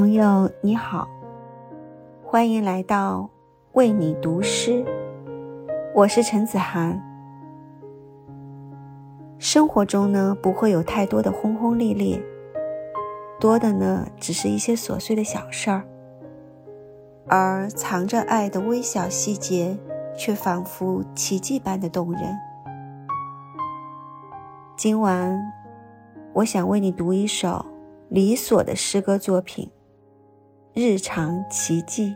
朋友你好，欢迎来到为你读诗。我是陈子涵。生活中呢，不会有太多的轰轰烈烈，多的呢，只是一些琐碎的小事儿，而藏着爱的微小细节，却仿佛奇迹般的动人。今晚，我想为你读一首李所的诗歌作品。日常奇迹。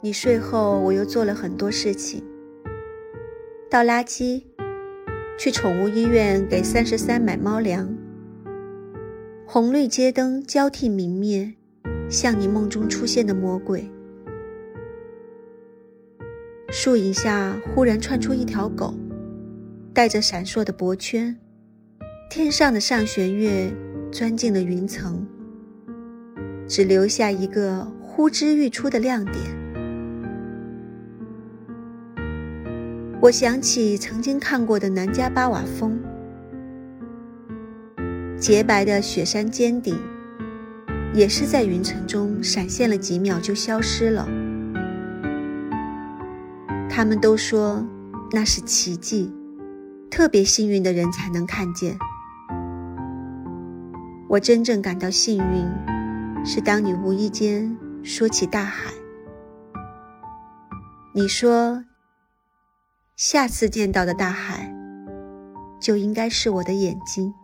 你睡后，我又做了很多事情：倒垃圾，去宠物医院给三十三买猫粮。红绿街灯交替明灭，像你梦中出现的魔鬼。树影下忽然窜出一条狗，带着闪烁的脖圈。天上的上弦月钻进了云层，只留下一个呼之欲出的亮点。我想起曾经看过的南迦巴瓦峰，洁白的雪山尖顶，也是在云层中闪现了几秒就消失了。他们都说那是奇迹，特别幸运的人才能看见。我真正感到幸运，是当你无意间说起大海，你说下次见到的大海就应该是我的眼睛。